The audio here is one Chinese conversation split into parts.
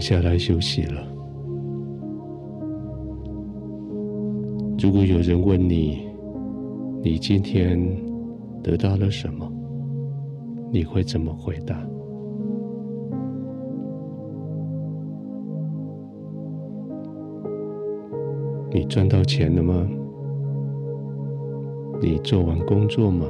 下来休息了。如果有人问你，你今天得到了什么？你会怎么回答？你赚到钱了吗？你做完工作吗？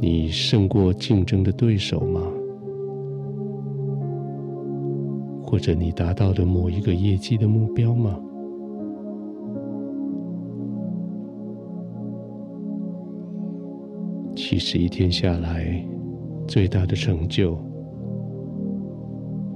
你胜过竞争的对手吗？或者你达到的某一个业绩的目标吗？其实一天下来，最大的成就，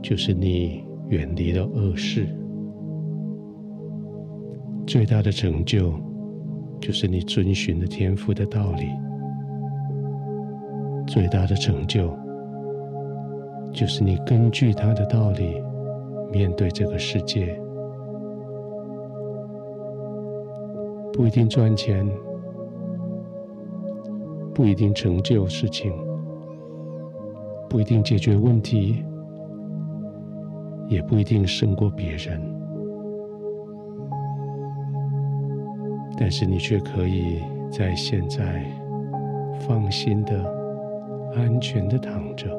就是你远离了恶事；最大的成就，就是你遵循了天赋的道理；最大的成就，就是你根据他的道理面对这个世界。不一定赚钱。不一定成就事情，不一定解决问题，也不一定胜过别人，但是你却可以在现在放心的、安全的躺着，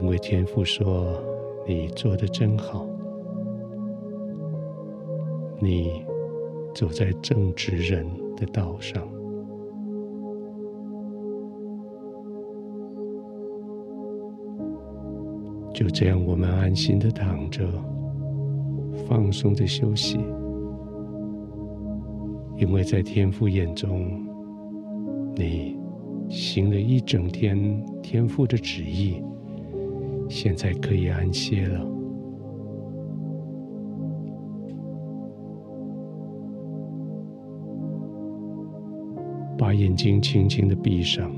因为天父说你做的真好，你走在正直人的道上，就这样，我们安心的躺着，放松的休息，因为在天父眼中，你行了一整天天父的旨意，现在可以安歇了。把眼睛轻轻的闭上，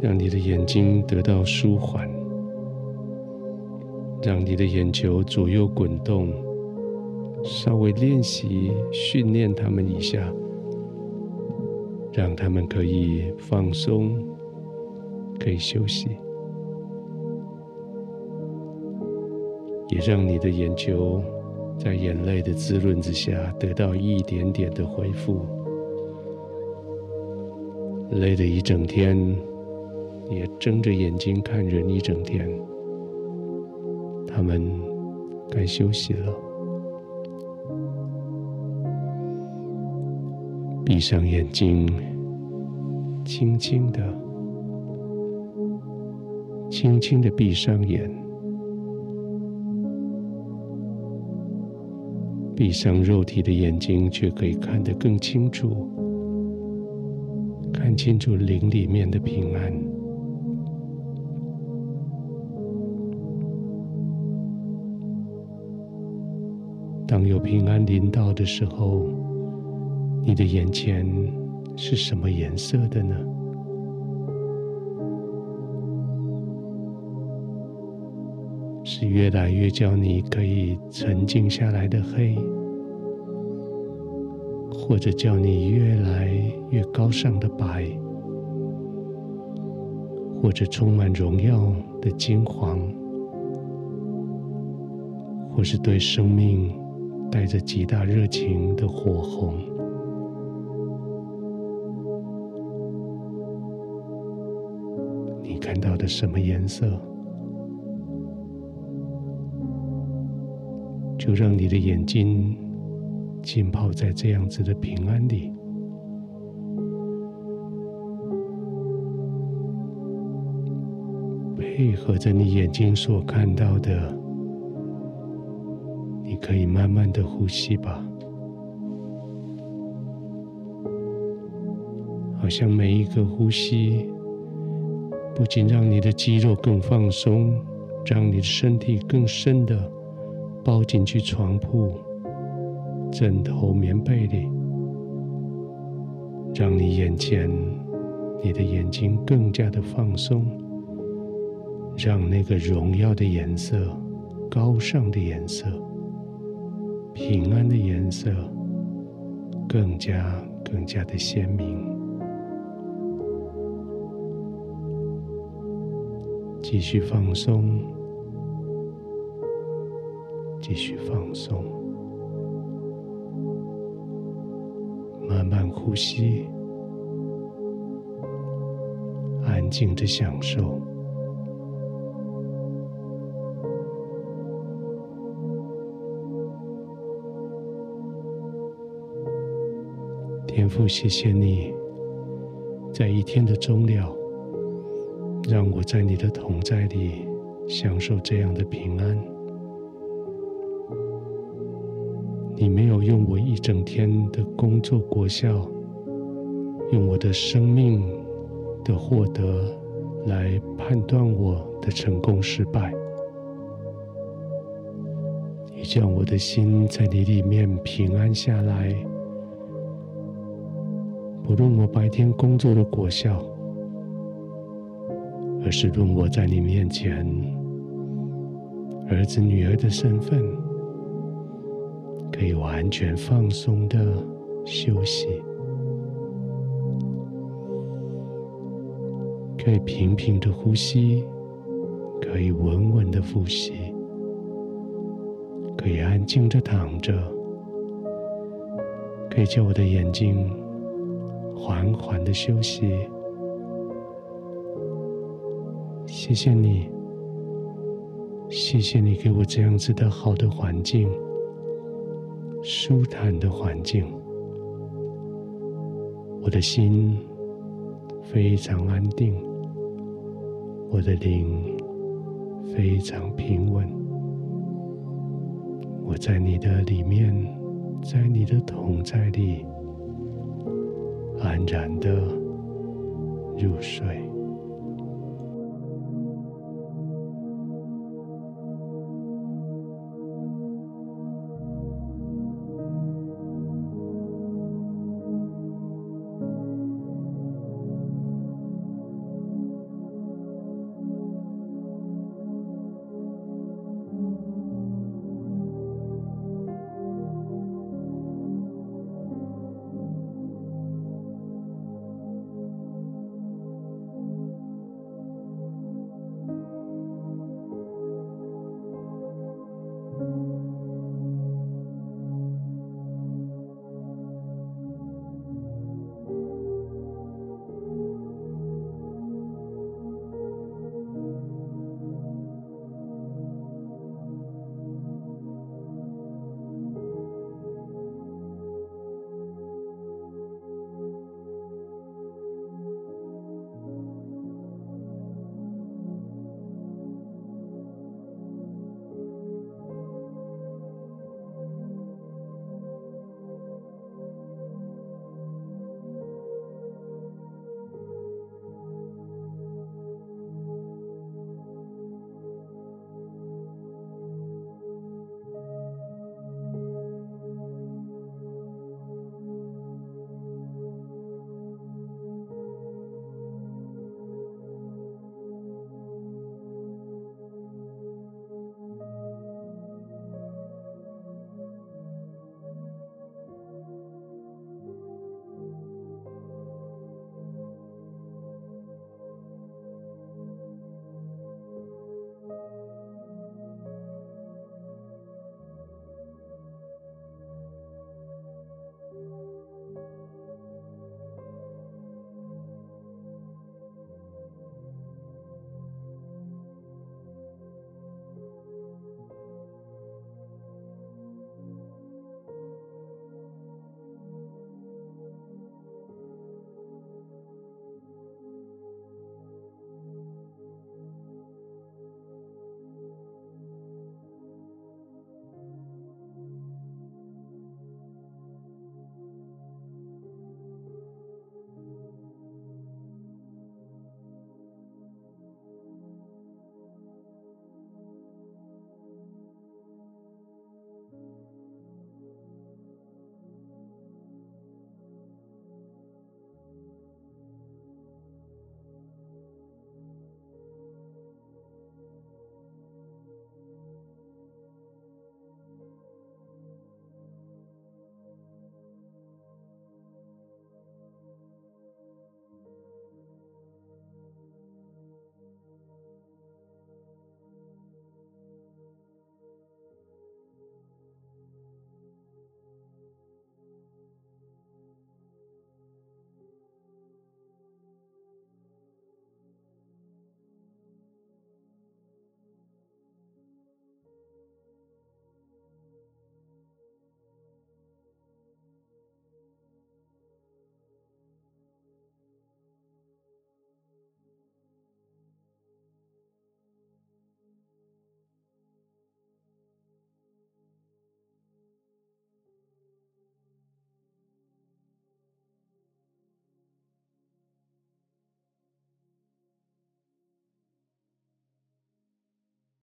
让你的眼睛得到舒缓，让你的眼球左右滚动，稍微练习训练它们一下，让它们可以放松，可以休息，也让你的眼球。在眼泪的滋润之下，得到一点点的恢复。累了一整天，也睁着眼睛看人一整天，他们该休息了。闭上眼睛，轻轻的，轻轻的闭上眼。闭上肉体的眼睛，却可以看得更清楚，看清楚灵里面的平安。当有平安临到的时候，你的眼前是什么颜色的呢？是越来越叫你可以沉静下来的黑，或者叫你越来越高尚的白，或者充满荣耀的金黄，或是对生命带着极大热情的火红。你看到的什么颜色？就让你的眼睛浸泡在这样子的平安里，配合着你眼睛所看到的，你可以慢慢的呼吸吧，好像每一个呼吸，不仅让你的肌肉更放松，让你的身体更深的。抱进去床铺枕头棉被里让你眼前你的眼睛更加的放松让那个荣耀的颜色高尚的颜色平安的颜色更加更加的鲜明。继续放松继续放松，慢慢呼吸，安静的享受。天父，谢谢你，在一天的终了，让我在你的同在里享受这样的平安。你没有用我一整天的工作果效，用我的生命的获得来判断我的成功失败。你叫我的心在你里面平安下来。不论我白天工作的果效，而是论我在你面前儿子女儿的身份，可以完全放松的休息，可以平平的呼吸，可以稳稳的呼吸，可以安静的躺着，可以叫我的眼睛。缓缓的休息，谢谢你，谢谢你给我这样子的好的环境，舒坦的环境，我的心非常安定，我的灵非常平稳，我在你的里面，在你的同在里。安然的入睡。